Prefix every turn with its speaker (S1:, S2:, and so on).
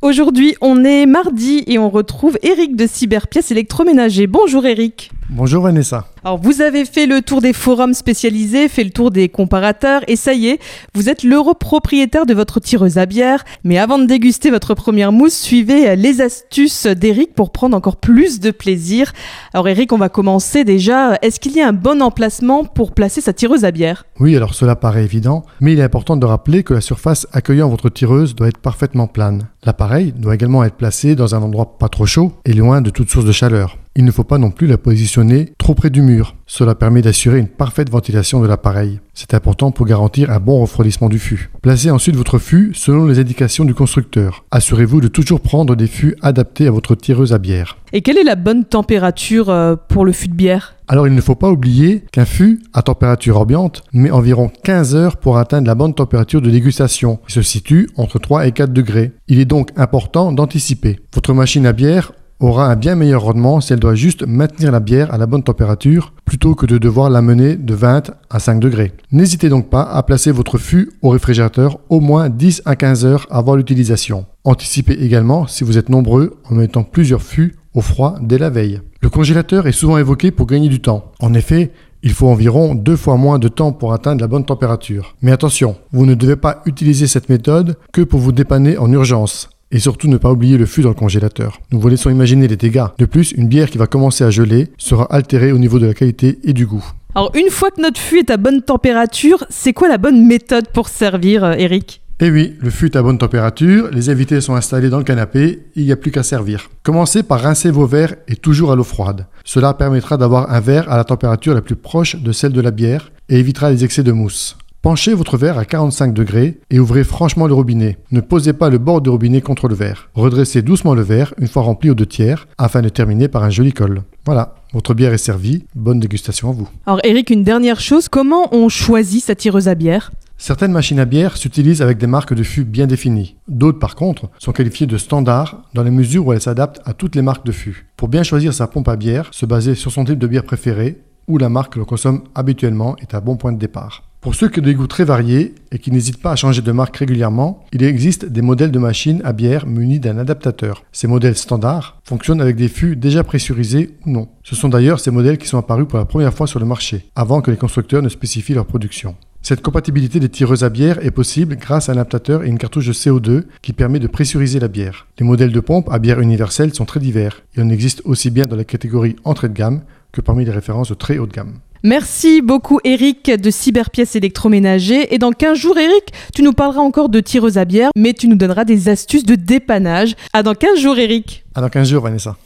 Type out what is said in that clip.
S1: Aujourd'hui, on est mardi et on retrouve Eric de Cyberpièces électroménager. Bonjour Eric.
S2: Bonjour Vanessa.
S1: Alors vous avez fait le tour des forums spécialisés, fait le tour des comparateurs et ça y est, vous êtes l'euro propriétaire de votre tireuse à bière. Mais avant de déguster votre première mousse, suivez les astuces d'Eric pour prendre encore plus de plaisir. Alors Eric, on va commencer déjà. Est-ce qu'il y a un bon emplacement pour placer sa tireuse à bière?
S2: Oui, alors cela paraît évident, mais il est important de rappeler que la surface accueillant votre tireuse doit être parfaitement plane. L'appareil doit également être placé dans un endroit pas trop chaud et loin de toute source de chaleur. Il ne faut pas non plus la positionner trop près du mur. Cela permet d'assurer une parfaite ventilation de l'appareil. C'est important pour garantir un bon refroidissement du fût. Placez ensuite votre fût selon les indications du constructeur. Assurez-vous de toujours prendre des fûts adaptés à votre tireuse à bière.
S1: Et quelle est la bonne température euh, pour le fût de bière?
S2: Alors il ne faut pas oublier qu'un fût à température ambiante met environ 15 heures pour atteindre la bonne température de dégustation, qui se situe entre 3 et 4 degrés. Il est donc important d'anticiper. Votre machine à bière aura un bien meilleur rendement si elle doit juste maintenir la bière à la bonne température plutôt que de devoir la mener de 20 à 5 degrés. N'hésitez donc pas à placer votre fût au réfrigérateur au moins 10 à 15 heures avant l'utilisation. Anticipez également si vous êtes nombreux en mettant plusieurs fûts au froid dès la veille. Le congélateur est souvent évoqué pour gagner du temps. En effet, il faut environ deux fois moins de temps pour atteindre la bonne température. Mais attention, vous ne devez pas utiliser cette méthode que pour vous dépanner en urgence. Et surtout ne pas oublier le fût dans le congélateur. Nous vous laissons imaginer les dégâts. De plus, une bière qui va commencer à geler sera altérée au niveau de la qualité et du goût.
S1: Alors une fois que notre fût est à bonne température, c'est quoi la bonne méthode pour servir, euh, Eric?
S2: Eh oui, le fût est à bonne température, les invités sont installés dans le canapé, il n'y a plus qu'à servir. Commencez par rincer vos verres et toujours à l'eau froide. Cela permettra d'avoir un verre à la température la plus proche de celle de la bière et évitera les excès de mousse. Penchez votre verre à 45 degrés et ouvrez franchement le robinet. Ne posez pas le bord du robinet contre le verre. Redressez doucement le verre une fois rempli aux deux tiers afin de terminer par un joli col. Voilà, votre bière est servie. Bonne dégustation à vous.
S1: Alors Eric, une dernière chose, comment on choisit sa tireuse à bière?
S2: Certaines machines à bière s'utilisent avec des marques de fûts bien définies. D'autres, par contre, sont qualifiées de standards dans la mesure où elles s'adaptent à toutes les marques de fûts. Pour bien choisir sa pompe à bière, se baser sur son type de bière préféré ou la marque que l'on consomme habituellement est un bon point de départ. Pour ceux qui ont des goûts très variés et qui n'hésitent pas à changer de marque régulièrement, il existe des modèles de machines à bière munis d'un adaptateur. Ces modèles standards fonctionnent avec des fûts déjà pressurisés ou non. Ce sont d'ailleurs ces modèles qui sont apparus pour la première fois sur le marché, avant que les constructeurs ne spécifient leur production. Cette compatibilité des tireuses à bière est possible grâce à un adaptateur et une cartouche de CO2 qui permet de pressuriser la bière. Les modèles de pompe à bière universelle sont très divers. Il en existe aussi bien dans la catégorie entrée de gamme que parmi les références de très haute gamme.
S1: Merci beaucoup Eric de Cyberpièces électroménager. Et dans 15 jours Eric, tu nous parleras encore de tireuse à bière, mais tu nous donneras des astuces de dépannage. À dans 15 jours Eric.
S2: À dans 15 jours Vanessa.